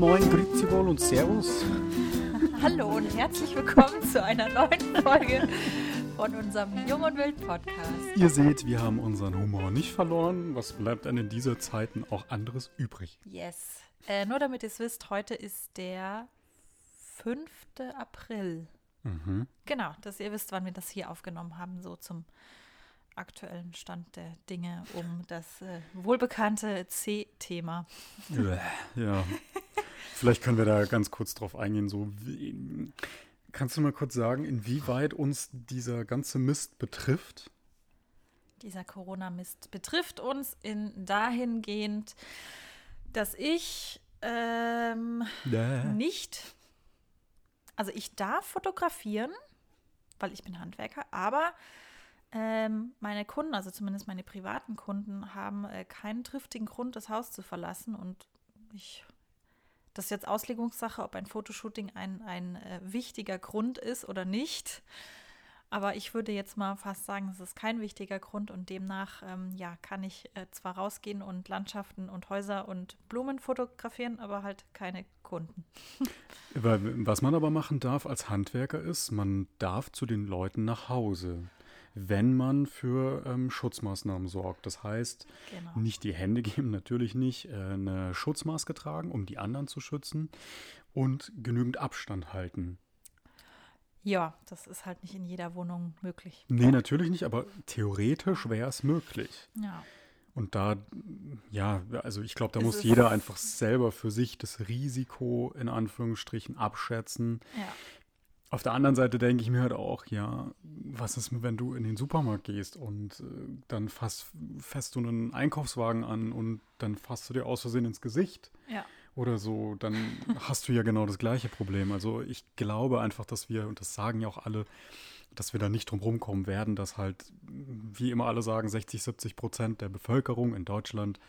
moin, grüezi wohl und servus. Hallo und herzlich willkommen zu einer neuen Folge von unserem Jung und Wild Podcast. Ihr seht, wir haben unseren Humor nicht verloren. Was bleibt dann in dieser Zeiten auch anderes übrig? Yes. Äh, nur damit ihr es wisst, heute ist der 5. April. Mhm. Genau, dass ihr wisst, wann wir das hier aufgenommen haben, so zum aktuellen Stand der Dinge um das äh, wohlbekannte C-Thema. Ja. Vielleicht können wir da ganz kurz drauf eingehen. So, wie, kannst du mal kurz sagen, inwieweit uns dieser ganze Mist betrifft? Dieser Corona-Mist betrifft uns in dahingehend, dass ich ähm, Ja. nicht, also ich darf fotografieren, weil ich bin Handwerker, aber ähm, meine Kunden, also zumindest meine privaten Kunden, haben äh, keinen triftigen Grund, das Haus zu verlassen. Und ich, das ist jetzt Auslegungssache, ob ein Fotoshooting ein, ein äh, wichtiger Grund ist oder nicht. Aber ich würde jetzt mal fast sagen, es ist kein wichtiger Grund und demnach ähm, ja, kann ich äh, zwar rausgehen und Landschaften und Häuser und Blumen fotografieren, aber halt keine Kunden. Was man aber machen darf als Handwerker ist, man darf zu den Leuten nach Hause, wenn man für ähm, Schutzmaßnahmen sorgt. Das heißt, Genau. nicht die Hände geben, natürlich nicht, äh, eine Schutzmaske tragen, um die anderen zu schützen und genügend Abstand halten. Ja, das ist halt nicht in jeder Wohnung möglich. Nee, natürlich nicht, aber theoretisch wäre es möglich. Ja, Und da, ja, also ich glaube, da Es muss jeder einfach selber für sich das Risiko in Anführungsstrichen abschätzen. ja, Auf der anderen Seite denke ich mir halt auch, ja, was ist, wenn du in den Supermarkt gehst und äh, dann fasst, fährst du einen Einkaufswagen an und dann fasst du dir aus Versehen ins Gesicht ja. oder so, dann hast du ja genau das gleiche Problem. Also ich glaube einfach, dass wir, und das sagen ja auch alle, dass wir da nicht drum rumkommen werden, dass halt, wie immer alle sagen, 60, 70 Prozent der Bevölkerung in Deutschland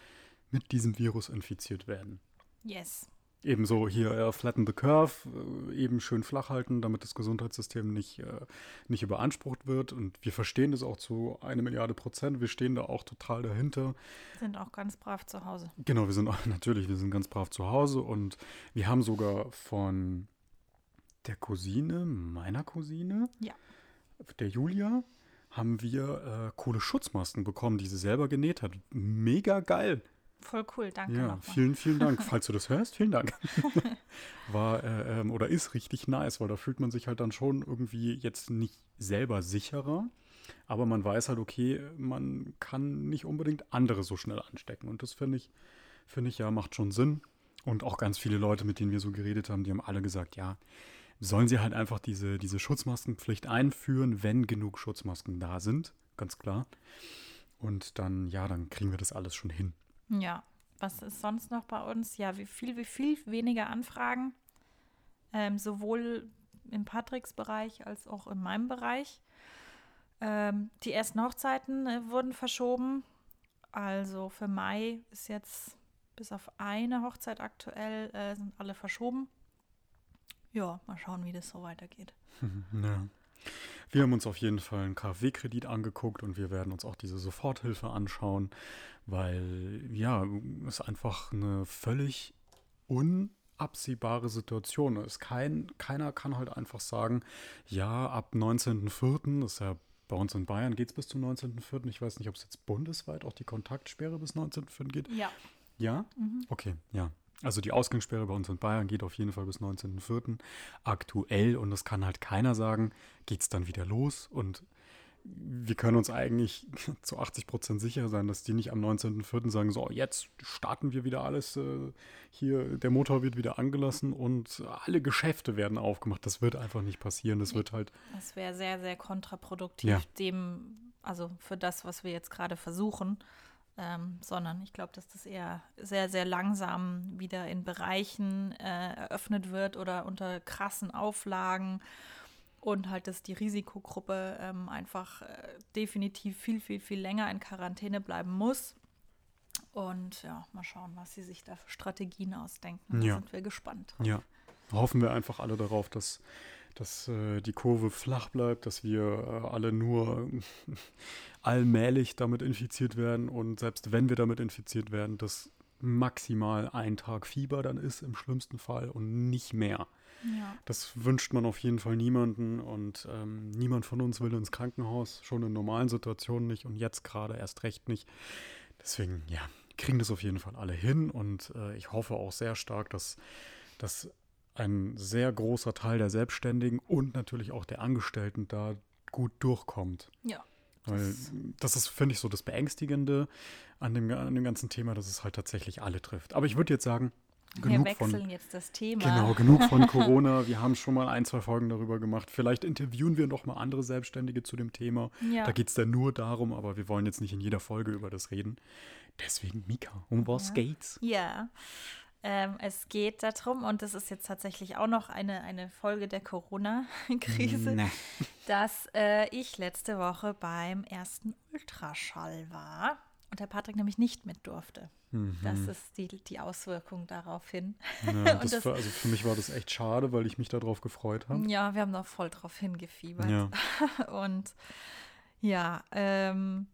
mit diesem Virus infiziert werden. Yes. Ebenso hier äh, flatten the curve, äh, eben schön flach halten, damit das Gesundheitssystem nicht, äh, nicht überansprucht wird. Und wir verstehen das auch zu eine Milliarde Prozent. Wir stehen da auch total dahinter. Sind auch ganz brav zu Hause. Genau, wir sind auch, natürlich, wir sind ganz brav zu Hause und wir haben sogar von der Cousine, meiner Cousine, Ja. der Julia, haben wir äh, coole Schutzmasken bekommen, die sie selber genäht hat. Mega geil. Voll cool, danke Ja, nochmal. vielen, vielen Dank. Falls du das hörst, vielen Dank. War äh, ähm, oder ist richtig nice, weil da fühlt man sich halt dann schon irgendwie jetzt nicht selber sicherer, aber man weiß halt, okay, man kann nicht unbedingt andere so schnell anstecken. Und das finde ich, finde ich ja, macht schon Sinn. Und auch ganz viele Leute, mit denen wir so geredet haben, die haben alle gesagt, ja, sollen sie halt einfach diese, diese Schutzmaskenpflicht einführen, wenn genug Schutzmasken da sind, ganz klar. Und dann, ja, dann kriegen wir das alles schon hin. Ja, was ist sonst noch bei uns? Ja, wie viel, wie viel weniger Anfragen, ähm, sowohl im Patricks Bereich als auch in meinem Bereich. Ähm, die ersten Hochzeiten äh, wurden verschoben. Also für Mai ist jetzt bis auf eine Hochzeit aktuell äh, sind alle verschoben. Ja, mal schauen, wie das so weitergeht. Ja. Wir haben uns auf jeden Fall einen KfW-Kredit angeguckt und wir werden uns auch diese Soforthilfe anschauen, weil ja, es einfach eine völlig unabsehbare Situation ist. Kein, keiner kann halt einfach sagen, ja, ab 19.04., das ist ja bei uns in Bayern geht es bis zum 19.04., ich weiß nicht, ob es jetzt bundesweit auch die Kontaktsperre bis 19.04. geht. Ja, Ja? Okay, ja. Also die Ausgangssperre bei uns in Bayern geht auf jeden Fall bis 19.04. aktuell und es kann halt keiner sagen, geht es dann wieder los und wir können uns eigentlich zu 80 Prozent sicher sein, dass die nicht am 19.04. sagen, so jetzt starten wir wieder alles, äh, hier der Motor wird wieder angelassen und alle Geschäfte werden aufgemacht. Das wird einfach nicht passieren. Das wird halt, das wäre sehr, sehr kontraproduktiv Ja. dem, also für das, was wir jetzt gerade versuchen. Ähm, sondern ich glaube, dass das eher sehr, sehr langsam wieder in Bereichen äh, eröffnet wird oder unter krassen Auflagen und halt, dass die Risikogruppe ähm, einfach äh, definitiv viel, viel, viel länger in Quarantäne bleiben muss. Und ja, mal schauen, was sie sich da für Strategien ausdenken. Da Ja. sind wir gespannt. ja, hoffen wir einfach alle darauf, dass, dass äh, die Kurve flach bleibt, dass wir äh, alle nur allmählich damit infiziert werden und selbst wenn wir damit infiziert werden, das maximal ein Tag Fieber dann ist im schlimmsten Fall und nicht mehr. Ja. Das wünscht man auf jeden Fall niemanden und ähm, niemand von uns will ins Krankenhaus, schon in normalen Situationen nicht und jetzt gerade erst recht nicht. Deswegen, ja, kriegen das auf jeden Fall alle hin und äh, ich hoffe auch sehr stark, dass, dass ein sehr großer Teil der Selbstständigen und natürlich auch der Angestellten da gut durchkommt. Ja. Weil das ist, finde ich, so das Beängstigende an dem, an dem ganzen Thema, dass es halt tatsächlich alle trifft. Aber ich würde jetzt sagen, genug Wir wechseln von, jetzt das Thema. Genau, genug von Corona. Wir haben schon mal ein, zwei Folgen darüber gemacht. Vielleicht interviewen wir noch mal andere Selbstständige zu dem Thema. Ja. Da geht es dann nur darum, aber wir wollen jetzt nicht in jeder Folge über das reden. Deswegen, Mika, um was Ja. geht's? Ja, ähm, es geht darum, und das ist jetzt tatsächlich auch noch eine, eine Folge der Corona-Krise, Ne. dass äh, ich letzte Woche beim ersten Ultraschall war und der Patrick nämlich nicht mit durfte. Das ist die, die Auswirkung darauf hin. Ja, das das- war, also für mich war das echt schade, weil ich mich darauf gefreut habe. Ja, wir haben da voll drauf hingefiebert. Ja. Und ja, ähm,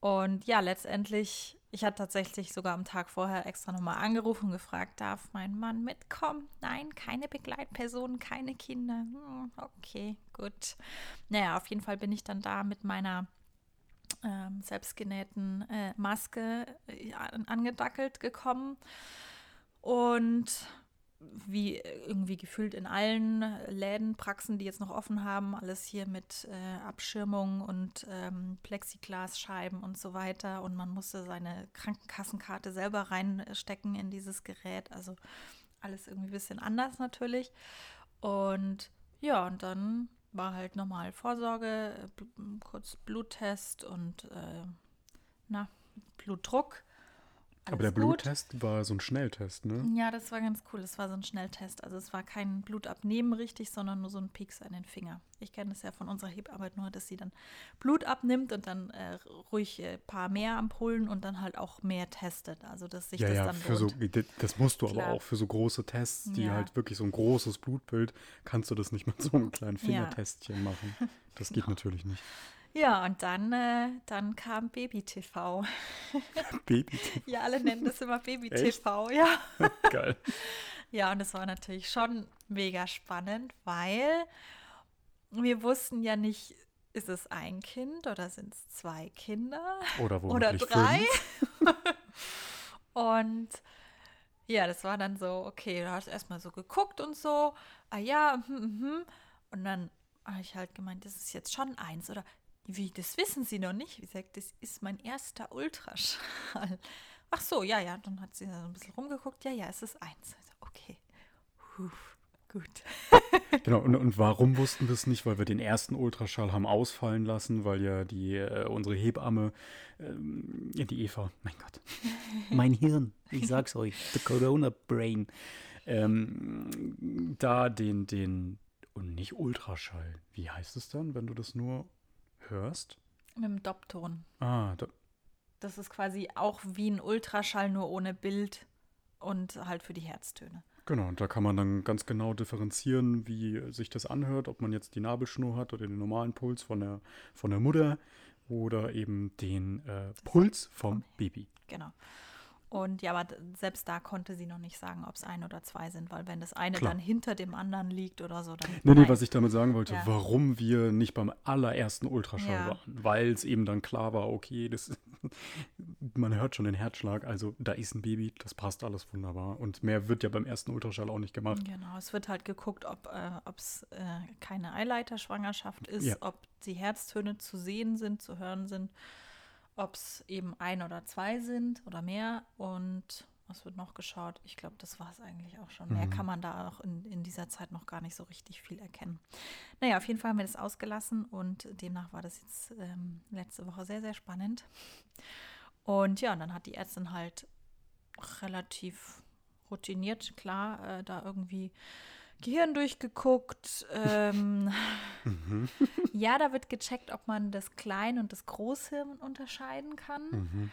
und ja, letztendlich, ich hatte tatsächlich sogar am Tag vorher extra nochmal angerufen und gefragt, darf mein Mann mitkommen? Nein, keine Begleitpersonen, keine Kinder. Hm, okay, gut. Naja, auf jeden Fall bin ich dann da mit meiner ähm, selbstgenähten äh, Maske äh, an- angedackelt gekommen. Und wie irgendwie gefühlt in allen Läden, Praxen, die jetzt noch offen haben, alles hier mit äh, Abschirmung und ähm, Plexiglasscheiben und so weiter. Und man musste seine Krankenkassenkarte selber reinstecken in dieses Gerät. Also alles irgendwie ein bisschen anders natürlich. Und ja, und dann war halt normal Vorsorge, äh, kurz Bluttest und äh, na, Blutdruck. Aber der Alles gut. Bluttest war so ein Schnelltest, ne? Ja, das war ganz cool. Es war so ein Schnelltest. Also es war kein Blutabnehmen richtig, sondern nur so ein Pieks an den Finger. Ich kenne das ja von unserer Hebarbeit nur, dass sie dann Blut abnimmt und dann äh, ruhig ein paar mehr Ampullen und dann halt auch mehr testet. Also dass sich ja, das ja, dann für so, das musst du Klar. aber auch für so große Tests, die Ja. halt wirklich so ein großes Blutbild, kannst du das nicht mit so einem kleinen Ja. Fingertestchen machen. Das geht natürlich nicht. Ja, und dann, äh, dann kam Baby-TV. Baby, Ja, alle nennen das immer Baby-TV, ja. geil. Ja, und es war natürlich schon mega spannend, weil wir wussten ja nicht, ist es ein Kind oder sind es zwei Kinder Oder oder drei? Und ja, das war dann so, okay, du hast erstmal so geguckt und so, ah ja, hm, hm. und dann habe ich halt gemeint, das ist jetzt schon eins oder wie, das wissen Sie noch nicht? Wie gesagt, das ist mein erster Ultraschall. Ach so, ja, ja, dann hat sie so ein bisschen rumgeguckt, ja, ja, es ist eins. Also, okay, Puh, gut. Genau, und, und warum wussten wir es nicht? Weil wir den ersten Ultraschall haben ausfallen lassen, weil ja die, äh, unsere Hebamme, ähm, ja, die Eva, mein Gott, mein Hirn, ich sag's euch, the Corona Brain, ähm, da den, den, und nicht Ultraschall, wie heißt es dann, wenn du das nur hörst? Mit dem Doppton. Ah, da, Das ist quasi auch wie ein Ultraschall, nur ohne Bild und halt für die Herztöne. Genau, und da kann man dann ganz genau differenzieren, wie sich das anhört, ob man jetzt die Nabelschnur hat oder den normalen Puls von der, von der Mutter oder eben den äh, Puls vom Baby. Genau. Und ja, aber selbst da konnte sie noch nicht sagen, ob es ein oder zwei sind, weil wenn das eine Klar. dann hinter dem anderen liegt oder so, dann. Nee, nee, was ich damit sagen wollte, Ja. warum wir nicht beim allerersten Ultraschall Ja. waren, weil es eben dann klar war, okay, das, man hört schon den Herzschlag, also da ist ein Baby, das passt alles wunderbar. Und mehr wird ja beim ersten Ultraschall auch nicht gemacht. Genau, es wird halt geguckt, ob es äh, keine Eileiterschwangerschaft ist, Ja. ob die Herztöne zu sehen sind, zu hören sind, ob es eben ein oder zwei sind oder mehr. Und was wird noch geschaut? Ich glaube, das war es eigentlich auch schon. Mehr Mhm. kann man da auch in, in dieser Zeit noch gar nicht so richtig viel erkennen. Naja, auf jeden Fall haben wir das ausgelassen und demnach war das jetzt ähm, letzte Woche sehr, sehr spannend. Und ja, und dann hat die Ärztin halt relativ routiniert, klar, äh, da irgendwie Gehirn durchgeguckt. Ähm, Mhm. ja, da wird gecheckt, ob man das Klein- und das Großhirn unterscheiden kann. Mhm.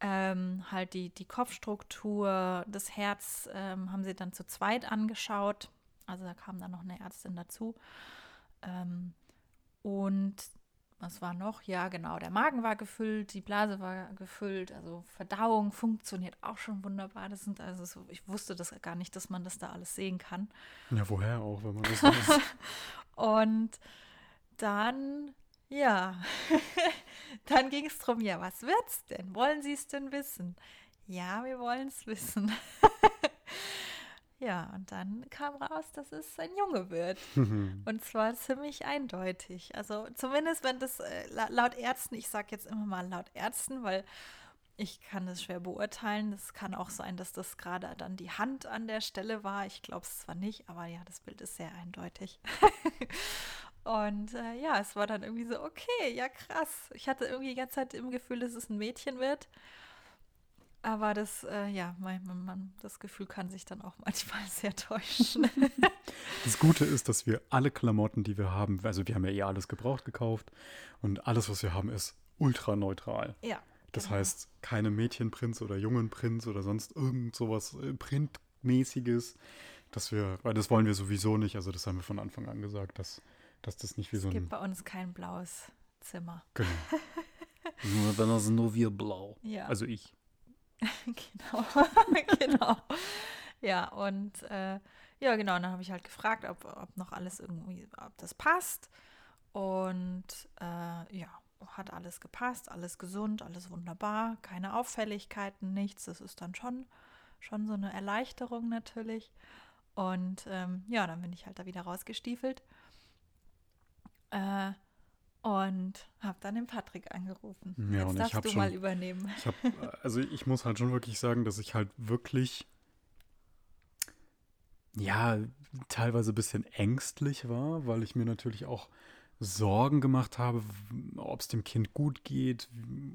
Ähm, halt die, die Kopfstruktur, das Herz ähm, haben sie dann zu zweit angeschaut. Also da kam dann noch eine Ärztin dazu. Ähm, und was war noch? Ja, genau, der Magen war gefüllt, die Blase war gefüllt, also Verdauung funktioniert auch schon wunderbar. Das sind also so, ich wusste das gar nicht, dass man das da alles sehen kann. Ja, woher auch, wenn man das weiß. Und dann, ja, dann ging es darum, ja, was wird's denn? Wollen Sie es denn wissen? Ja, wir wollen es wissen. Ja, und dann kam raus, dass es ein Junge wird. und zwar ziemlich eindeutig. Also zumindest wenn das äh, laut Ärzten, ich sage jetzt immer mal laut Ärzten, weil ich kann das schwer beurteilen. Es kann auch sein, dass das gerade dann die Hand an der Stelle war. Ich glaube es zwar nicht, aber ja, das Bild ist sehr eindeutig. und äh, ja, es war dann irgendwie so, okay, ja krass. Ich hatte irgendwie die ganze Zeit im Gefühl, dass es ein Mädchen wird. Aber das, äh, ja, mein, mein, das Gefühl kann sich dann auch manchmal sehr täuschen. das Gute ist, dass wir alle Klamotten, die wir haben, also wir haben ja eh alles gebraucht gekauft und alles, was wir haben, ist ultra neutral. Ja. Das genau. heißt, keine Mädchenprinz oder Jungenprinz oder sonst irgend sowas äh, Printmäßiges, dass wir, weil das wollen wir sowieso nicht, also das haben wir von Anfang an gesagt, dass, dass das nicht wie es so ein. Es gibt bei uns kein blaues Zimmer. Genau. nur, dann ist nur wir blau. Ja. Also ich. genau, genau. Ja, und äh, ja, genau, dann habe ich halt gefragt, ob, ob noch alles irgendwie, ob das passt. Und äh, ja, hat alles gepasst, alles gesund, alles wunderbar, keine Auffälligkeiten, nichts. Das ist dann schon, schon so eine Erleichterung natürlich. Und ähm, ja, dann bin ich halt da wieder rausgestiefelt. Äh, und habe dann den Patrick angerufen. Ja, Jetzt und darfst ich du schon, mal übernehmen. Ich hab, also ich muss halt schon wirklich sagen, dass ich halt wirklich, ja, teilweise ein bisschen ängstlich war, weil ich mir natürlich auch Sorgen gemacht habe, ob es dem Kind gut geht,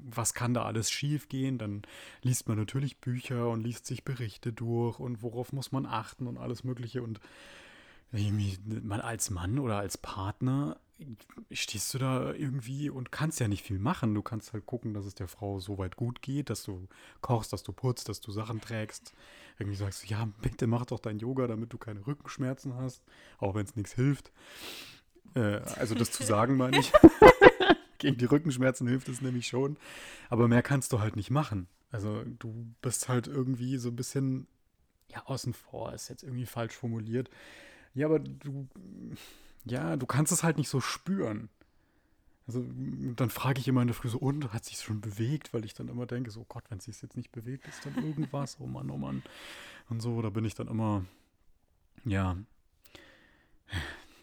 was kann da alles schief gehen. Dann liest man natürlich Bücher und liest sich Berichte durch und worauf muss man achten und alles Mögliche. Und man als Mann oder als Partner stehst du da irgendwie und kannst ja nicht viel machen. Du kannst halt gucken, dass es der Frau so weit gut geht, dass du kochst, dass du putzt, dass du Sachen trägst. Irgendwie sagst du, ja, bitte mach doch dein Yoga, damit du keine Rückenschmerzen hast, auch wenn es nichts hilft. Äh, also das zu sagen, meine ich. Gegen die Rückenschmerzen hilft es nämlich schon. Aber mehr kannst du halt nicht machen. Also du bist halt irgendwie so ein bisschen, ja, außen vor, ist jetzt irgendwie falsch formuliert. Ja, aber du ja, du kannst es halt nicht so spüren. Also dann frage ich immer in der Früh so, und hat sich schon bewegt? Weil ich dann immer denke, so Gott, wenn es sich jetzt nicht bewegt, ist dann irgendwas, oh Mann, oh Mann. Und so, da bin ich dann immer, ja,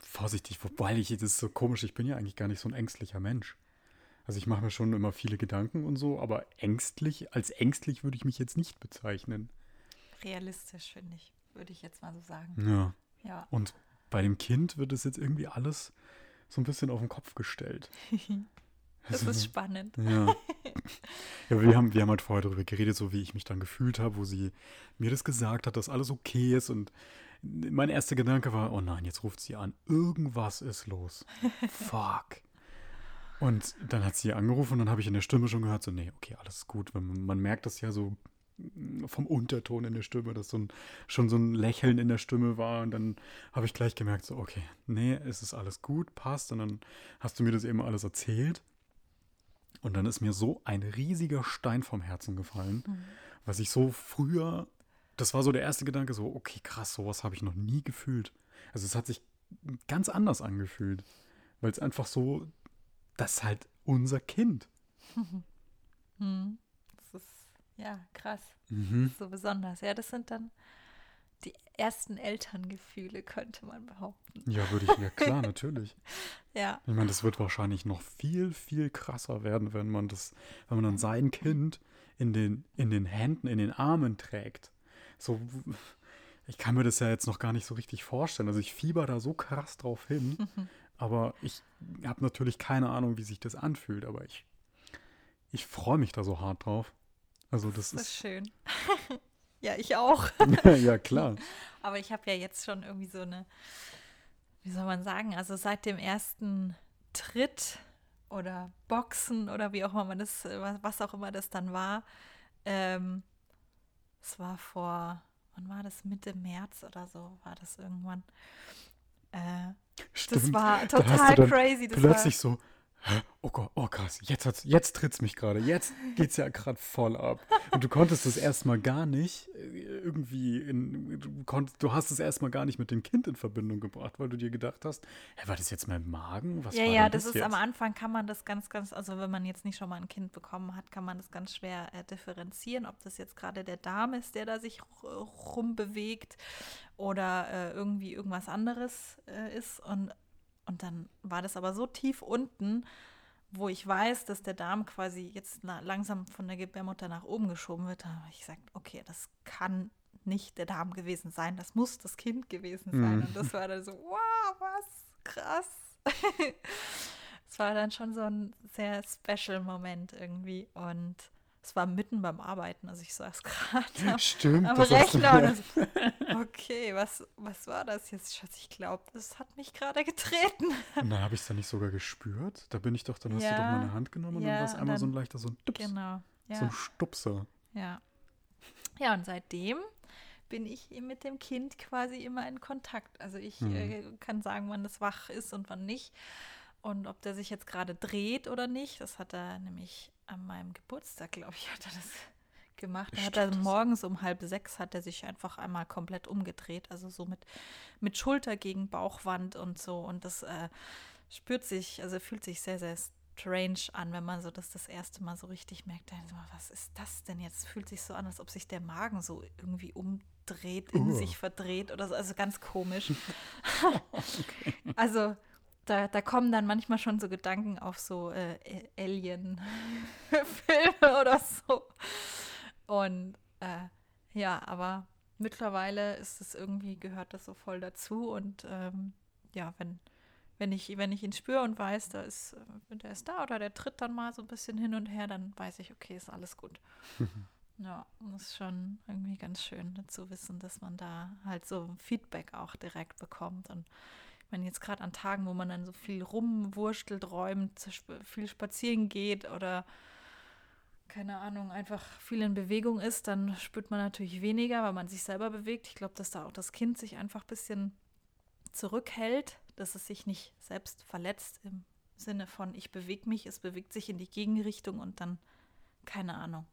vorsichtig, wobei ich, das ist so komisch, ich bin ja eigentlich gar nicht so ein ängstlicher Mensch. Also ich mache mir schon immer viele Gedanken und so, aber ängstlich, als ängstlich würde ich mich jetzt nicht bezeichnen. Realistisch, finde ich, würde ich jetzt mal so sagen. Ja. Ja. Und bei dem Kind wird es jetzt irgendwie alles so ein bisschen auf den Kopf gestellt. das also, ist spannend. Ja. ja wir, haben, wir haben halt vorher darüber geredet, so wie ich mich dann gefühlt habe, wo sie mir das gesagt hat, dass alles okay ist. Und mein erster Gedanke war, oh nein, jetzt ruft sie an. Irgendwas ist los. Fuck. Und dann hat sie angerufen und dann habe ich in der Stimme schon gehört, so, nee, okay, alles ist gut. Man, man merkt das ja so vom Unterton in der Stimme, dass so ein, schon so ein Lächeln in der Stimme war. Und dann habe ich gleich gemerkt, so, okay, nee, es ist alles gut, passt. Und dann hast du mir das eben alles erzählt. Und dann ist mir so ein riesiger Stein vom Herzen gefallen, mhm. was ich so früher, das war so der erste Gedanke, so, okay, krass, sowas habe ich noch nie gefühlt. Also es hat sich ganz anders angefühlt, weil es einfach so, das ist halt unser Kind. Mhm. Mhm. Ja, krass. Mhm. So besonders. Ja, das sind dann die ersten Elterngefühle, könnte man behaupten. Ja, würde ich, ja klar, natürlich. ja. Ich meine, das wird wahrscheinlich noch viel, viel krasser werden, wenn man das, wenn man dann sein Kind in den, in den Händen, in den Armen trägt. So, ich kann mir das ja jetzt noch gar nicht so richtig vorstellen. Also ich fieber da so krass drauf hin, mhm. aber ich habe natürlich keine Ahnung, wie sich das anfühlt, aber ich, ich freue mich da so hart drauf. Also das, das ist, ist schön. ja, ich auch. ja, klar. Aber ich habe ja jetzt schon irgendwie so eine, wie soll man sagen, also seit dem ersten Tritt oder Boxen oder wie auch immer man das, was auch immer das dann war, ähm, es war vor, wann war das, Mitte März oder so, war das irgendwann. Äh, Stimmt. Das war total da crazy. Das plötzlich war, so, oh Gott, oh krass, jetzt, hat's, jetzt tritt's mich gerade, jetzt geht's ja gerade voll ab. Und du konntest das erstmal gar nicht äh, irgendwie, in, du, konntest, du hast es erstmal gar nicht mit dem Kind in Verbindung gebracht, weil du dir gedacht hast, hey, war das jetzt mein Magen? Was ja, ja, das, das ist jetzt? am Anfang kann man das ganz, ganz, also wenn man jetzt nicht schon mal ein Kind bekommen hat, kann man das ganz schwer äh, differenzieren, ob das jetzt gerade der Darm ist, der da sich rumbewegt oder äh, irgendwie irgendwas anderes äh, ist. Und und dann war das aber so tief unten, wo ich weiß, dass der Darm quasi jetzt langsam von der Gebärmutter nach oben geschoben wird. Da habe ich gesagt, okay, das kann nicht der Darm gewesen sein, das muss das Kind gewesen sein. Mhm. Und das war dann so, wow, was krass. Es war dann schon so ein sehr special Moment irgendwie. Und es war mitten beim Arbeiten, also ich saß gerade Stimmt, am Rechner. Okay, was, was war das jetzt, Schatz? Ich glaube, das hat mich gerade getreten. Und dann habe ich es dann nicht sogar gespürt. Da bin ich doch, dann hast ja, du doch meine Hand genommen und ja, dann war es einmal dann, so ein leichter, so ein Stups. Genau. Ja. So ein Stupser. Ja. Ja, und seitdem bin ich mit dem Kind quasi immer in Kontakt. Also ich mhm. äh, kann sagen, wann es wach ist und wann nicht. Und ob der sich jetzt gerade dreht oder nicht, das hat er nämlich an meinem Geburtstag, glaube ich, hat er das gemacht. Da hat er morgens um halb sechs hat er sich einfach einmal komplett umgedreht, also so mit, mit Schulter gegen Bauchwand und so. Und das äh, spürt sich, also fühlt sich sehr, sehr strange an, wenn man so das das erste Mal so richtig merkt. Dann, was ist das denn jetzt? Fühlt sich so an, als ob sich der Magen so irgendwie umdreht, in uh. sich verdreht oder so. Also ganz komisch. okay. Also da, da kommen dann manchmal schon so Gedanken auf so äh, Alien-Filme oder so. Und äh, ja, aber mittlerweile ist es irgendwie, gehört das so voll dazu. Und ähm, ja, wenn, wenn, ich, wenn ich ihn spüre und weiß, da ist, äh, der ist da oder der tritt dann mal so ein bisschen hin und her, dann weiß ich, okay, ist alles gut. ja, das ist schon irgendwie ganz schön zu wissen, dass man da halt so Feedback auch direkt bekommt. Und ich meine, jetzt gerade an Tagen, wo man dann so viel rumwurschtelt, räumt, viel spazieren geht oder keine Ahnung, einfach viel in Bewegung ist, dann spürt man natürlich weniger, weil man sich selber bewegt. Ich glaube, dass da auch das Kind sich einfach ein bisschen zurückhält, dass es sich nicht selbst verletzt im Sinne von, ich bewege mich, es bewegt sich in die Gegenrichtung und dann, keine Ahnung,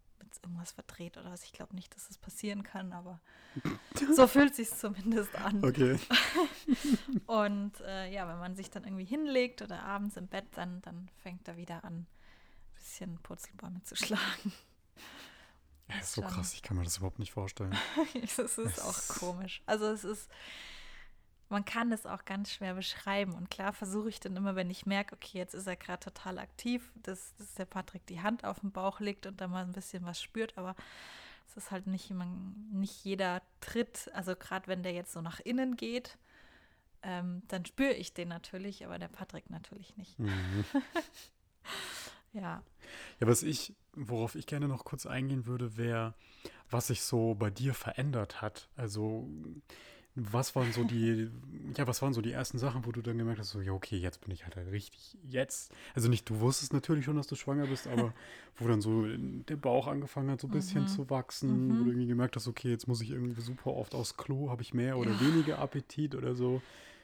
irgendwas verdreht oder was. Ich glaube nicht, dass das passieren kann, aber so fühlt sich zumindest an. Okay. Und äh, ja, wenn man sich dann irgendwie hinlegt oder abends im Bett, dann, dann fängt er wieder an, ein bisschen Purzelbäume zu schlagen. Ja, ist so krass, ich kann mir das überhaupt nicht vorstellen. es ist es auch komisch. Also es ist, man kann es auch ganz schwer beschreiben. Und klar versuche ich dann immer, wenn ich merke, okay, jetzt ist er gerade total aktiv, dass, dass der Patrick die Hand auf den Bauch legt und da mal ein bisschen was spürt, aber es ist halt nicht, man, nicht jeder Tritt, also gerade wenn der jetzt so nach innen geht, ähm, dann spüre ich den natürlich, aber der Patrick natürlich nicht. Mhm. ja. Ja, was ich, worauf ich gerne noch kurz eingehen würde, wäre, was sich so bei dir verändert hat. Also was waren so die, ja, was waren so die ersten Sachen, wo du dann gemerkt hast, so, ja, okay, jetzt bin ich halt richtig, jetzt. Also nicht, du wusstest natürlich schon, dass du schwanger bist, aber wo dann so der Bauch angefangen hat, so ein bisschen mhm. zu wachsen, mhm. wo du irgendwie gemerkt hast, okay, jetzt muss ich irgendwie super oft aufs Klo, habe ich mehr oder ja. weniger Appetit oder so.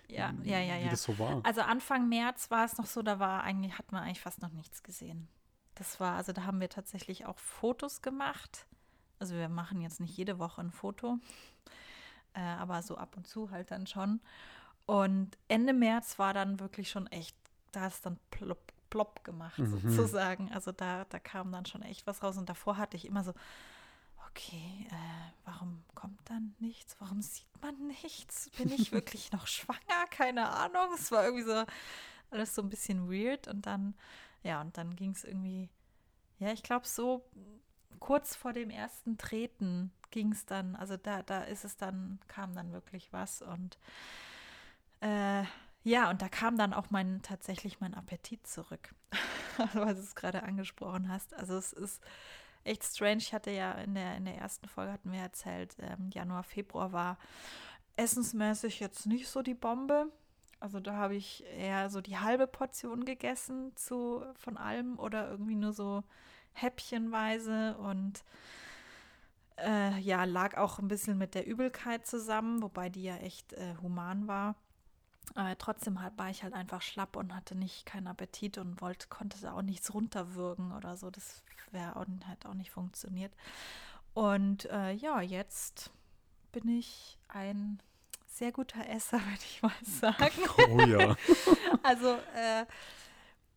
Ja, ja, ja, ja. Wie das so war. Also Anfang März war es noch so, da war eigentlich, hat man eigentlich fast noch nichts gesehen. Das war, also da haben wir tatsächlich auch Fotos gemacht. Also wir machen jetzt nicht jede Woche ein Foto äh, aber so ab und zu halt dann schon. Und Ende März war dann wirklich schon echt, da ist dann plopp, plopp gemacht mhm. sozusagen. Also da, da kam dann schon echt was raus. Und davor hatte ich immer so, okay, äh, warum kommt dann nichts? Warum sieht man nichts? Bin ich wirklich noch schwanger? Keine Ahnung. Es war irgendwie so alles so ein bisschen weird. Und dann, ja, und dann ging es irgendwie, ja, ich glaube so kurz vor dem ersten Treten ging es dann, also da, da ist es dann, kam dann wirklich was und äh, ja, und da kam dann auch mein tatsächlich mein Appetit zurück, weil du es gerade angesprochen hast. Also es ist echt strange. Ich hatte ja in der, in der ersten Folge hatten wir erzählt, ähm, Januar, Februar war essensmäßig jetzt nicht so die Bombe. Also da habe ich eher so die halbe Portion gegessen zu von allem oder irgendwie nur so häppchenweise und äh, ja, lag auch ein bisschen mit der Übelkeit zusammen, wobei die ja echt äh, human war. Aber trotzdem halt, war ich halt einfach schlapp und hatte nicht keinen Appetit und wollte, konnte da auch nichts runterwürgen oder so. Das wäre auch, halt auch nicht funktioniert. Und äh, ja, jetzt bin ich ein sehr guter Esser, würde ich mal sagen. Oh ja. also äh,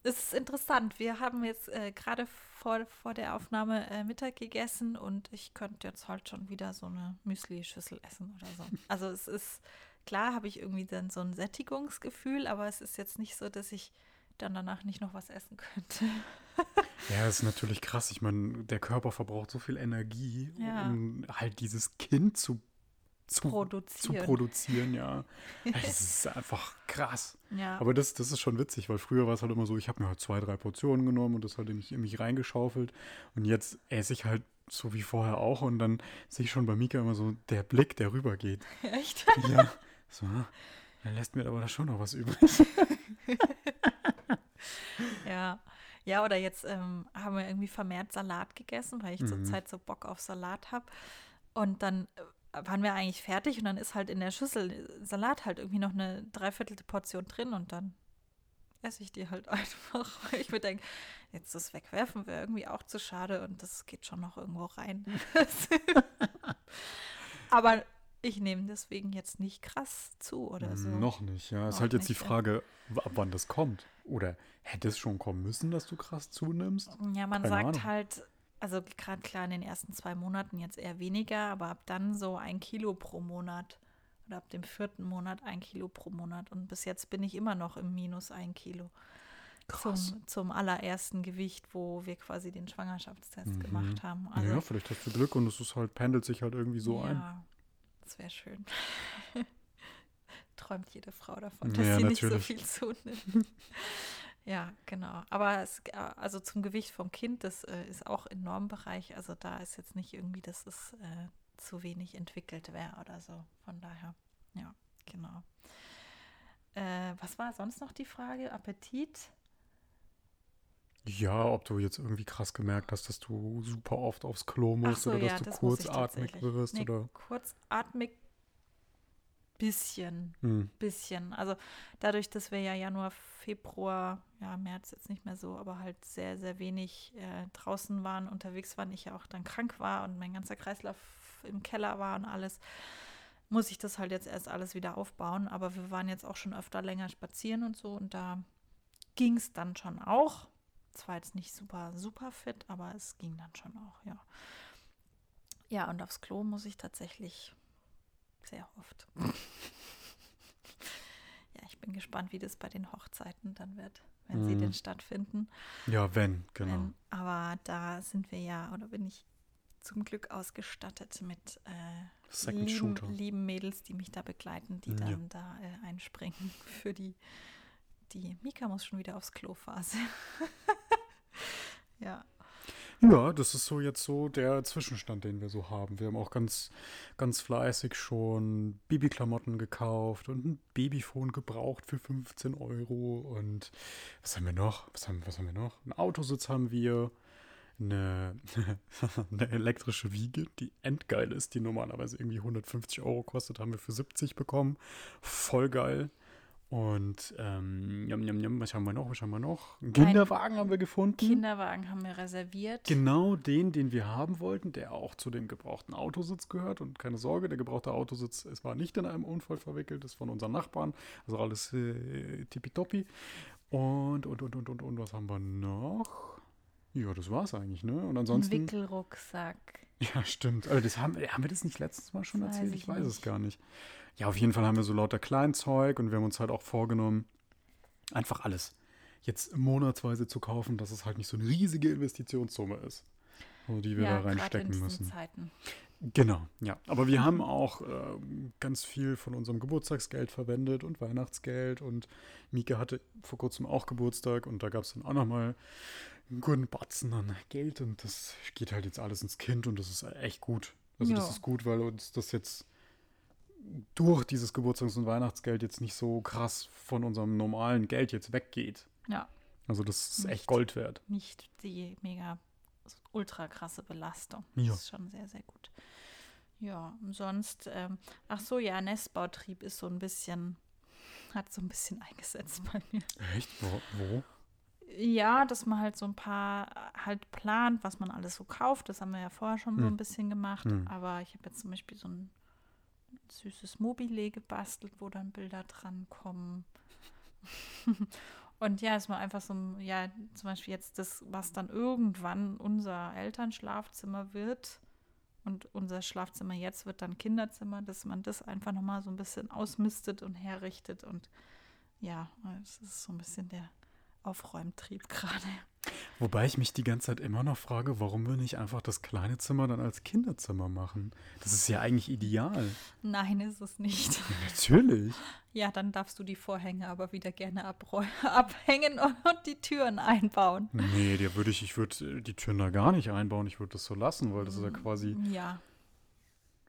es ist interessant. Wir haben jetzt äh, gerade vor, vor der Aufnahme äh, Mittag gegessen und ich könnte jetzt halt schon wieder so eine Müsli-Schüssel essen oder so. Also es ist, klar habe ich irgendwie dann so ein Sättigungsgefühl, aber es ist jetzt nicht so, dass ich dann danach nicht noch was essen könnte. ja, das ist natürlich krass. Ich meine, der Körper verbraucht so viel Energie, Ja. um halt dieses Kind zu, zu, Produzieren. zu produzieren, ja. Das ist einfach krass. Ja. Aber das, das ist schon witzig, weil früher war es halt immer so, ich habe mir halt zwei, drei Portionen genommen und das halt in mich, in mich reingeschaufelt. Und jetzt esse ich halt so wie vorher auch und dann sehe ich schon bei Mika immer so der Blick, der rübergeht. Echt? Ja, so, ah, dann lässt mir aber da schon noch was übrig. Ja. Ja, oder jetzt ähm, haben wir irgendwie vermehrt Salat gegessen, weil ich Mhm. zurzeit so Bock auf Salat habe. Und dann äh, waren wir eigentlich fertig und dann ist halt in der Schüssel äh, Salat halt irgendwie noch eine dreiviertelte Portion drin und dann esse ich die halt einfach. Weil ich mir denke, jetzt das wegwerfen wäre irgendwie auch zu schade und das geht schon noch irgendwo rein. Aber ich nehme deswegen jetzt nicht krass zu oder so. Noch nicht, ja. Ist Noch halt jetzt die nicht, ja. Frage, ab wann das kommt. Oder hätte es schon kommen müssen, dass du krass zunimmst? Ja, man Keine sagt Ahnung. halt, also gerade klar in den ersten zwei Monaten jetzt eher weniger, aber ab dann so ein Kilo pro Monat oder ab dem vierten Monat ein Kilo pro Monat. Und bis jetzt bin ich immer noch im Minus ein Kilo Krass. zum, zum allerersten Gewicht, wo wir quasi den Schwangerschaftstest Mhm. gemacht haben. Also, ja, vielleicht hast du Glück und es ist halt, pendelt sich halt irgendwie so ein. ja, das wäre schön. Träumt jede Frau davon, dass Ja, sie nicht so natürlich. viel zunimmt. ja, genau. Aber es, äh, also zum Gewicht vom Kind, das äh, ist auch im Normbereich. Also da ist jetzt nicht irgendwie, dass es äh, zu wenig entwickelt wäre oder so. Von daher, ja, genau. Äh, was war sonst noch die Frage? Appetit? Ja, ob du jetzt irgendwie krass gemerkt hast, dass du super oft aufs Klo musst so, oder dass ja, du das kurzatmig wirst Nee, oder. kurzatmig bisschen. Hm. bisschen. Also dadurch, dass wir ja Januar, Februar, ja, März jetzt nicht mehr so, aber halt sehr, sehr wenig äh, draußen waren, unterwegs waren, ich ja auch dann krank war und mein ganzer Kreislauf im Keller war und alles, muss ich das halt jetzt erst alles wieder aufbauen. Aber wir waren jetzt auch schon öfter länger spazieren und so und da ging es dann schon auch. Zwar jetzt nicht super, super fit, aber es ging dann schon auch, ja. Ja, und aufs Klo muss ich tatsächlich sehr oft. ja, ich bin gespannt, wie das bei den Hochzeiten dann wird, wenn sie Mhm. denn stattfinden. Ja, wenn, genau. Wenn, aber da sind wir ja, oder bin ich zum Glück ausgestattet mit äh, lieben, lieben Mädels, die mich da begleiten, die Ja. dann da äh, einspringen für die, die Mika muss schon wieder aufs Klo Phase. ja. Ja, das ist so jetzt so der Zwischenstand, den wir so haben. Wir haben auch ganz, ganz fleißig schon Babyklamotten gekauft und ein Babyphone gebraucht für 15 Euro. Und was haben wir noch? Was haben, was haben wir noch? Ein Autositz haben wir. Eine, eine elektrische Wiege, die endgeil ist, die normalerweise irgendwie 150 Euro kostet, haben wir für 70 bekommen. Voll geil. Und ähm, jam, jam, jam, was haben wir noch? Was haben wir noch? Einen Kinderwagen haben wir gefunden. Kinderwagen haben wir reserviert. Genau den, den wir haben wollten, der auch zu dem gebrauchten Autositz gehört. Und keine Sorge, der gebrauchte Autositz, es war nicht in einem Unfall verwickelt, ist von unseren Nachbarn. Also alles äh, tippitoppi. Und, und, und, und, und, und, was haben wir noch? Ja, das war's eigentlich, ne? Und Ein ansonsten. Wickelrucksack. Ja, stimmt. Aber das haben, haben wir das nicht letztes Mal schon Das weiß erzählt? ich Ich weiß es nicht. gar nicht. Ja, auf jeden Fall haben wir so lauter Kleinzeug und wir haben uns halt auch vorgenommen, einfach alles jetzt monatsweise zu kaufen, dass es halt nicht so eine riesige Investitionssumme ist, die wir ja, da in reinstecken müssen. Zeiten. Genau, ja. Aber wir haben auch ähm, ganz viel von unserem Geburtstagsgeld verwendet und Weihnachtsgeld und Mieke hatte vor kurzem auch Geburtstag und da gab es dann auch nochmal guten Batzen an Geld und das geht halt jetzt alles ins Kind und das ist echt gut. Also das Ja. ist gut, weil uns das jetzt durch dieses Geburtstags- und Weihnachtsgeld jetzt nicht so krass von unserem normalen Geld jetzt weggeht. Ja, Also das ist echt Nicht. Gold wert. nicht die mega ultra krasse Belastung. Ja. Das ist schon sehr, sehr gut. Ja, sonst, ähm, ach so, ja, Nestbautrieb ist so ein bisschen hat so ein bisschen eingesetzt bei mir. Echt? Wo? wo? Ja, dass man halt so ein paar halt plant, was man alles so kauft. Das haben wir ja vorher schon so Hm. ein bisschen gemacht. Hm. Aber ich habe jetzt zum Beispiel so ein süßes Mobile gebastelt, wo dann Bilder dran kommen. Und ja, ist mal einfach so, ein- ja, zum Beispiel jetzt das, was dann irgendwann unser Elternschlafzimmer wird und unser Schlafzimmer jetzt wird dann Kinderzimmer, dass man das einfach nochmal so ein bisschen ausmistet und herrichtet und ja, es ist so ein bisschen der Aufräumtrieb gerade. Wobei ich mich die ganze Zeit immer noch frage, warum wir nicht einfach das kleine Zimmer dann als Kinderzimmer machen? Das ist ja eigentlich ideal. Nein, ist es nicht. Natürlich. Ja, dann darfst du die Vorhänge aber wieder gerne abhängen und, die Türen einbauen. Nee, der würde ich, ich würde die Türen da gar nicht einbauen. Ich würde das so lassen, weil das ist ja quasi. Ja,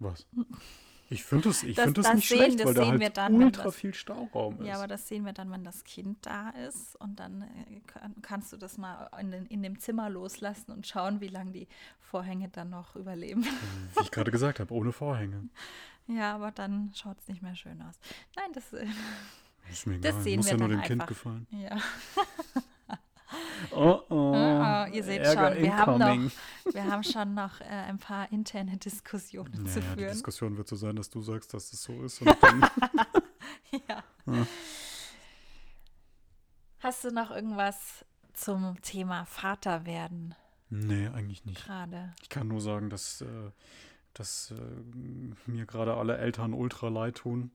Was? Ich finde das, ich Das- find das das nicht sehen- schlecht, das weil da halt wir dann, ultra das- viel Stauraum ist. ja, aber das sehen wir dann, wenn das Kind da ist und dann äh, kann, kannst du das mal in, den, in dem Zimmer loslassen und schauen, wie lange die Vorhänge dann noch überleben. Wie ich gerade gesagt habe, ohne Vorhänge. Ja, aber dann schaut es nicht mehr schön aus. Nein, das, äh, Ist mir Das egal. sehen Muss wir ja nur dem Kind einfach. gefallen. ja. Oh, oh. Oh, ihr seht Ärger schon, wir haben noch-. Wir haben schon noch äh, ein paar interne Diskussionen zu Naja, die führen. Diskussion wird so sein, dass du sagst, dass es so ist. Ja. Ja. Hast du noch irgendwas zum Thema Vater werden nee, eigentlich nicht. gerade? Ich kann nur sagen, dass, äh, dass äh, mir gerade alle Eltern ultra leid tun,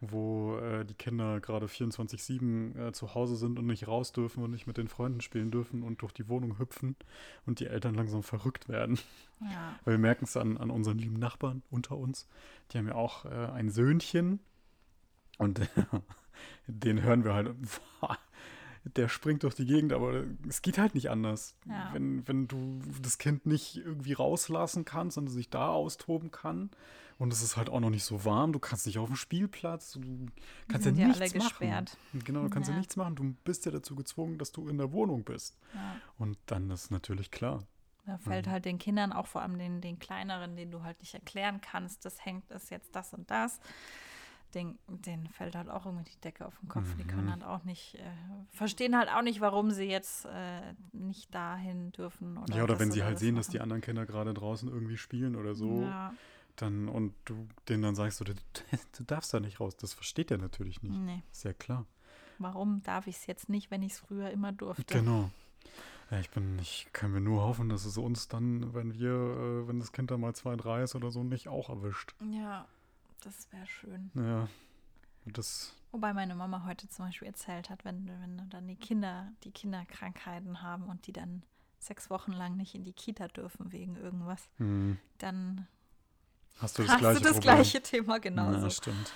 wo äh, die Kinder gerade 24-7 äh, zu Hause sind und nicht raus dürfen und nicht mit den Freunden spielen dürfen und durch die Wohnung hüpfen und die Eltern langsam verrückt werden. Ja. Weil wir merken es an, an unseren lieben Nachbarn unter uns. Die haben ja auch äh, ein Söhnchen und den hören wir halt. Der springt durch die Gegend, aber es geht halt nicht anders. Ja. Wenn, wenn du das Kind nicht irgendwie rauslassen kannst und es sich da austoben kann und es ist halt auch noch nicht so warm, du kannst nicht auf dem Spielplatz, du kannst ja ja nichts alle machen. Genau, du kannst ja. Ja. nichts machen. Du bist ja dazu gezwungen, dass du in der Wohnung bist. ja. Und dann ist natürlich klar. Da fällt Mhm. halt den Kindern, auch vor allem den, den kleineren, den du halt nicht erklären kannst, das hängt, ist jetzt das und das. Den, den fällt halt auch irgendwie die Decke auf den Kopf. Die können Mhm. halt auch nicht, äh, verstehen halt auch nicht, warum sie jetzt äh, nicht dahin dürfen. Oder ja, oder wenn sie halt sehen, dass die machen. anderen Kinder gerade draußen irgendwie spielen oder so, Ja, dann und du denen dann sagst, du, du, du darfst da nicht raus. Das versteht er natürlich nicht. nee. Ist ja klar. Warum darf ich es jetzt nicht, wenn ich es früher immer durfte? Genau. Ja, ich bin, ich kann mir nur hoffen, dass es uns dann, wenn wir, äh, wenn das Kind dann mal zwei, drei ist oder so, nicht auch erwischt. Ja, das wäre schön. Ja. Das, Wobei meine Mama heute zum Beispiel erzählt hat, wenn, wenn dann die Kinder, die Kinder Krankheiten haben und die dann sechs Wochen lang nicht in die Kita dürfen wegen irgendwas, hm, dann hast du das hast gleiche du das Problem. gleiche Thema genauso. Ja, stimmt.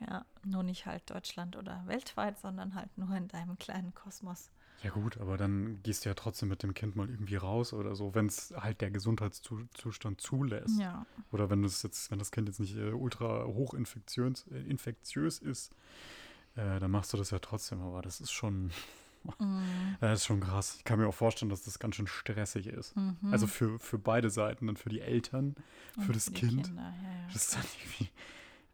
Ja, nur nicht halt Deutschland oder weltweit, sondern halt nur in deinem kleinen Kosmos. Ja gut, aber dann gehst du ja trotzdem mit dem Kind mal irgendwie raus oder so, wenn es halt der Gesundheitszustand zulässt. Ja, Oder wenn das jetzt, wenn das Kind jetzt nicht äh, ultra hoch infektiös, äh, infektiös ist, äh, dann machst du das ja trotzdem. Aber das ist schon, mm, das ist schon krass. Ich kann mir auch vorstellen, dass das ganz schön stressig ist. mhm. Also für, für beide Seiten, dann für die Eltern, Und für das die Kind. Kinder, ja, ja. Das ist dann irgendwie,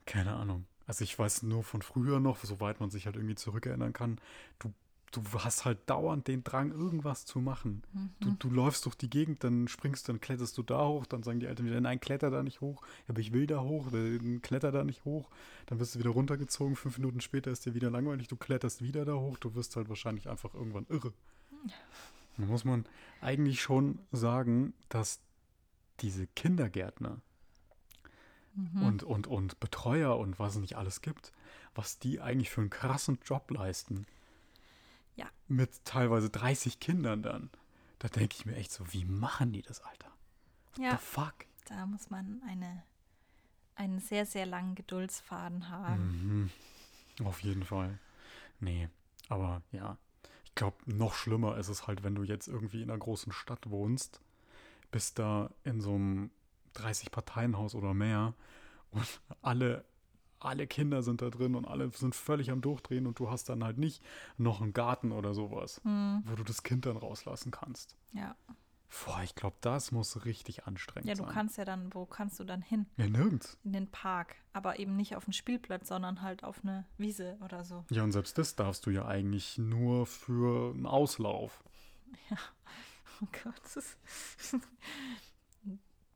keine Ahnung. Also ich weiß nur von früher noch, soweit man sich halt irgendwie zurückerinnern kann, du, du hast halt dauernd den Drang, irgendwas zu machen. Du, Mhm. du läufst durch die Gegend, dann springst, dann kletterst du da hoch, dann sagen die Eltern wieder, nein, kletter da nicht hoch. Aber ich will da hoch, dann kletter da nicht hoch. Dann wirst du wieder runtergezogen, fünf Minuten später ist dir wieder langweilig, du kletterst wieder da hoch, du wirst halt wahrscheinlich einfach irgendwann irre. Da muss man eigentlich schon sagen, dass diese Kindergärtner Mhm. und, und, und Betreuer und was es nicht alles gibt, was die eigentlich für einen krassen Job leisten. Ja. Mit teilweise 30 Kindern dann. Da denke ich mir echt so, wie machen die das, Alter? What ja, the fuck? da muss man eine, einen sehr, sehr langen Geduldsfaden haben. Mhm. Auf jeden Fall. Nee, aber ja. Ich glaube, noch schlimmer ist es halt, wenn du jetzt irgendwie in einer großen Stadt wohnst, bist da in so einem 30-Parteien-Haus oder mehr und alle, alle Kinder sind da drin und alle sind völlig am Durchdrehen und du hast dann halt nicht noch einen Garten oder sowas, Hm, wo du das Kind dann rauslassen kannst. ja. Boah, ich glaube, das muss richtig anstrengend Ja, sein. du kannst ja dann, wo kannst du dann hin? Ja, nirgends. In den Park. Aber eben nicht auf den Spielplatz, sondern halt auf eine Wiese oder so. Ja, und selbst das darfst du ja eigentlich nur für einen Auslauf. Oh Gott. Das ist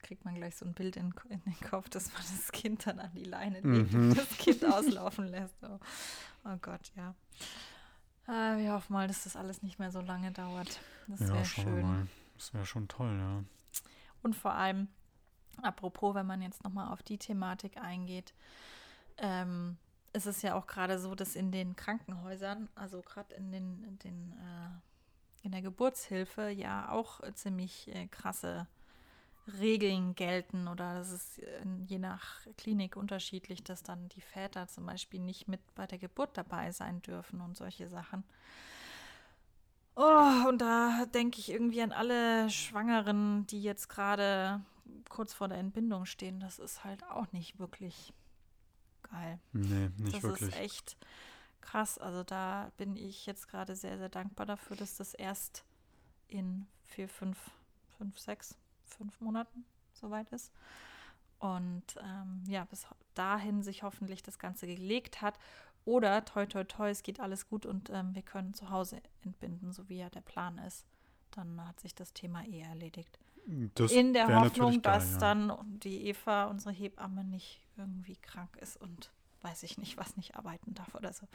kriegt man gleich so ein Bild in, in, den Kopf, dass man das Kind dann an die Leine legt Mhm. und das Kind auslaufen lässt. Oh, oh Gott, ja. Äh, wir hoffen mal, dass das alles nicht mehr so lange dauert. Das ja, wäre schön. mal. Das wäre schon toll, ja. Und vor allem, apropos, wenn man jetzt nochmal auf die Thematik eingeht, ähm, ist es ja auch gerade so, dass in den Krankenhäusern, also gerade in den, in den äh, in der Geburtshilfe ja auch ziemlich äh, krasse Regeln gelten oder das ist äh, je nach Klinik unterschiedlich, dass dann die Väter zum Beispiel nicht mit bei der Geburt dabei sein dürfen und solche Sachen. Oh, und da denke ich irgendwie an alle Schwangeren, die jetzt gerade kurz vor der Entbindung stehen. Das ist halt auch nicht wirklich geil. Nee, nicht das wirklich. ist echt krass. Also da bin ich jetzt gerade sehr, sehr dankbar dafür, dass das erst in vier, fünf, fünf, sechs, fünf Monaten soweit ist. Und ähm, ja, bis dahin sich hoffentlich das Ganze gelegt hat. Oder toi, toi, toi, es geht alles gut und ähm, wir können zu Hause entbinden, so wie ja der Plan ist. Dann hat sich das Thema eh erledigt. Das In der Hoffnung, geil, dass ja. dann die Eva, unsere Hebamme, nicht irgendwie krank ist und weiß ich nicht, was nicht arbeiten darf oder so.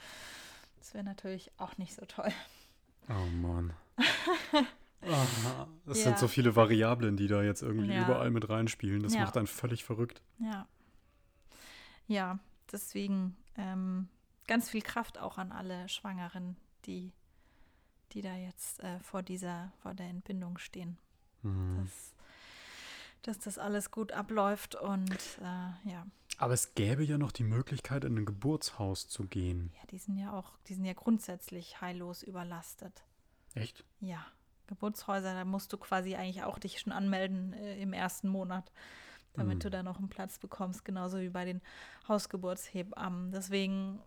Das wäre natürlich auch nicht so toll. Oh Mann. Ah, Es Ja. sind so viele Variablen, die da jetzt irgendwie Ja. überall mit reinspielen. Das Ja. macht einen völlig verrückt. Ja. Ja, deswegen ähm, ganz viel Kraft auch an alle Schwangeren, die, die da jetzt äh, vor dieser, vor der Entbindung stehen. Mhm. Dass, dass das alles gut abläuft und äh, ja. Aber es gäbe ja noch die Möglichkeit, in ein Geburtshaus zu gehen. Ja, die sind ja auch, die sind ja grundsätzlich heillos überlastet. Echt? Ja, Geburtshäuser, da musst du quasi eigentlich auch dich schon anmelden äh, im ersten Monat, damit Mhm. du da noch einen Platz bekommst, genauso wie bei den Hausgeburtshebammen. Deswegen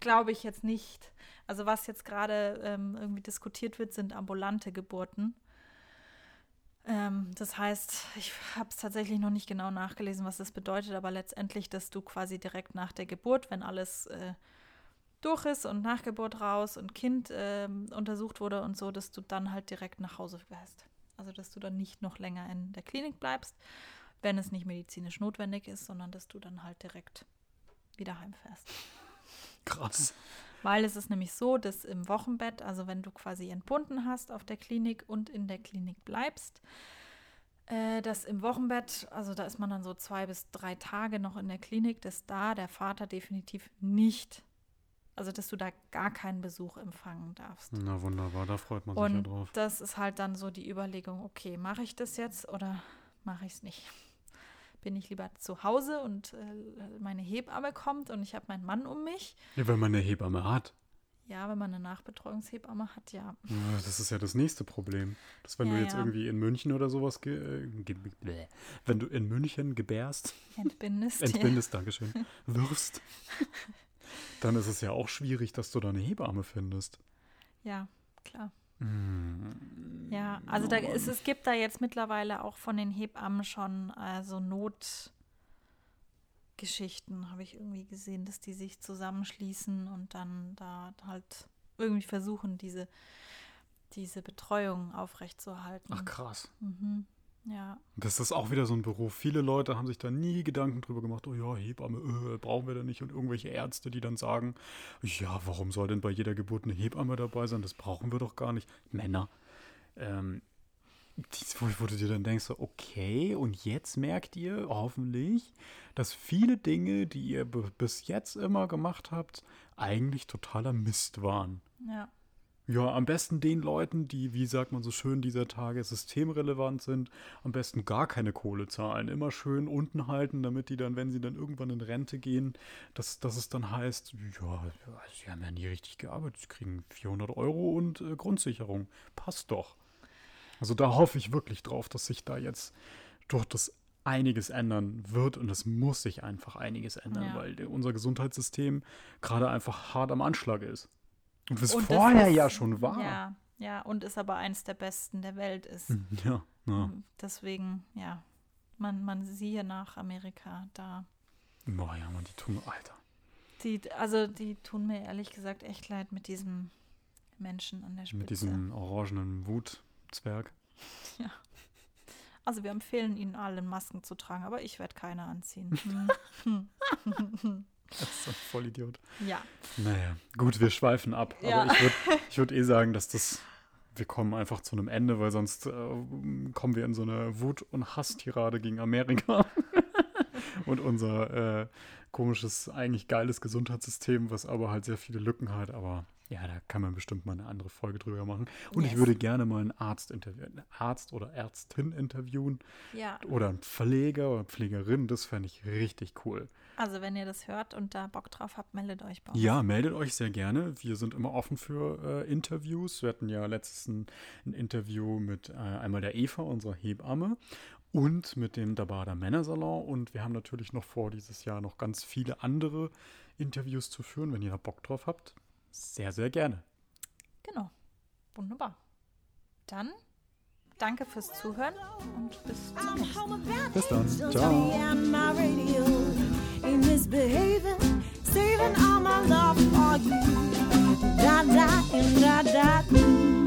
glaube ich jetzt nicht, also was jetzt gerade ähm, irgendwie diskutiert wird, sind ambulante Geburten. Ähm, das heißt, ich habe es tatsächlich noch nicht genau nachgelesen, was das bedeutet, aber letztendlich, dass du quasi direkt nach der Geburt, wenn alles äh, durch ist und Nachgeburt raus und Kind ähm, untersucht wurde und so, dass du dann halt direkt nach Hause fährst. Also, dass du dann nicht noch länger in der Klinik bleibst, wenn es nicht medizinisch notwendig ist, sondern dass du dann halt direkt wieder heimfährst. Krass. Weil es ist nämlich so, dass im Wochenbett, also wenn du quasi entbunden hast auf der Klinik und in der Klinik bleibst, äh, dass im Wochenbett, also da ist man dann so zwei bis drei Tage noch in der Klinik, dass da der Vater definitiv nicht, also dass du da gar keinen Besuch empfangen darfst. Na wunderbar, da freut man sich ja Und drauf. das ist halt dann so die Überlegung, okay, mache ich das jetzt oder mache ich es nicht? Bin ich lieber zu Hause und äh, meine Hebamme kommt und ich habe meinen Mann um mich? Ja, wenn man eine Hebamme hat. Ja, wenn man eine Nachbetreuungshebamme hat, ja. Ja, Das ist ja das nächste Problem. Dass wenn Ja, du jetzt ja. irgendwie in München oder sowas, ge äh, ge bläh. wenn du in München gebärst, Entbindest. entbindest, Dankeschön, wirfst, dann ist es ja auch schwierig, dass du da eine Hebamme findest. Ja, klar. Mm. Ja, also Oh da Mann. ist, es gibt da jetzt mittlerweile auch von den Hebammen schon also Notgeschichten, habe ich irgendwie gesehen, dass die sich zusammenschließen und dann da halt irgendwie versuchen, diese, diese Betreuung aufrechtzuerhalten. Ach krass. Mhm. Ja, Das ist auch wieder so ein Beruf. Viele Leute haben sich da nie Gedanken drüber gemacht, oh ja, Hebamme, äh, brauchen wir da nicht. Und irgendwelche Ärzte, die dann sagen, ja, warum soll denn bei jeder Geburt eine Hebamme dabei sein? Das brauchen wir doch gar nicht. Männer. Ähm, wo, wo du dir dann denkst, okay, und jetzt merkt ihr hoffentlich, dass viele Dinge, die ihr bis jetzt immer gemacht habt, eigentlich totaler Mist waren. ja, Ja, am besten den Leuten, die, wie sagt man so schön dieser Tage, systemrelevant sind, am besten gar keine Kohle zahlen. Immer schön unten halten, damit die dann, wenn sie dann irgendwann in Rente gehen, dass, dass es dann heißt, ja, sie haben ja nie richtig gearbeitet, sie kriegen 400 Euro und äh, Grundsicherung. Passt doch. Also da hoffe ich wirklich drauf, dass sich da jetzt durch das einiges ändern wird und es muss sich einfach einiges ändern, Ja. weil unser Gesundheitssystem gerade einfach hart am Anschlag ist. Und es Und vorher ist- ja schon war. Ja, Ja, und ist aber eins der besten der Welt ist. Ja, ja. Deswegen, ja, man, man siehe nach Amerika da. Boah, ja, man, die tun, Alter. Die, also die tun mir ehrlich gesagt echt leid mit diesem Menschen an der Spitze. Mit diesem orangenen Wutzwerg. Also wir empfehlen Ihnen allen Masken zu tragen, aber ich werde keine anziehen. Das ist ein Vollidiot. ja, Naja, gut, wir schweifen ab. Ja. Aber ich würde ich würd eh sagen, dass das. Wir kommen einfach zu einem Ende, weil sonst äh, kommen wir in so eine Wut- und Hasstirade gegen Amerika. und unser äh, komisches, eigentlich geiles Gesundheitssystem, was aber halt sehr viele Lücken hat. Aber ja, da kann man bestimmt mal eine andere Folge drüber machen. Und ich Yes. würde gerne mal einen Arzt interviewen, einen Arzt oder Ärztin interviewen ja. oder einen Pfleger oder Pflegerin. Das fände ich richtig cool. Also wenn ihr das hört und da Bock drauf habt, meldet euch bei uns. Ja, meldet euch sehr gerne. Wir sind immer offen für äh, Interviews. Wir hatten ja letztens ein, ein Interview mit äh, einmal der Eva, unserer Hebamme, und mit dem Dabada Männersalon. Und wir haben natürlich noch vor, dieses Jahr noch ganz viele andere Interviews zu führen. Wenn ihr da Bock drauf habt, sehr, sehr gerne. Genau. Wunderbar. Dann danke fürs Zuhören und bis zum nächsten Mal. Bis dann. Ciao. misbehaving, saving all my love for you. Da da and da da.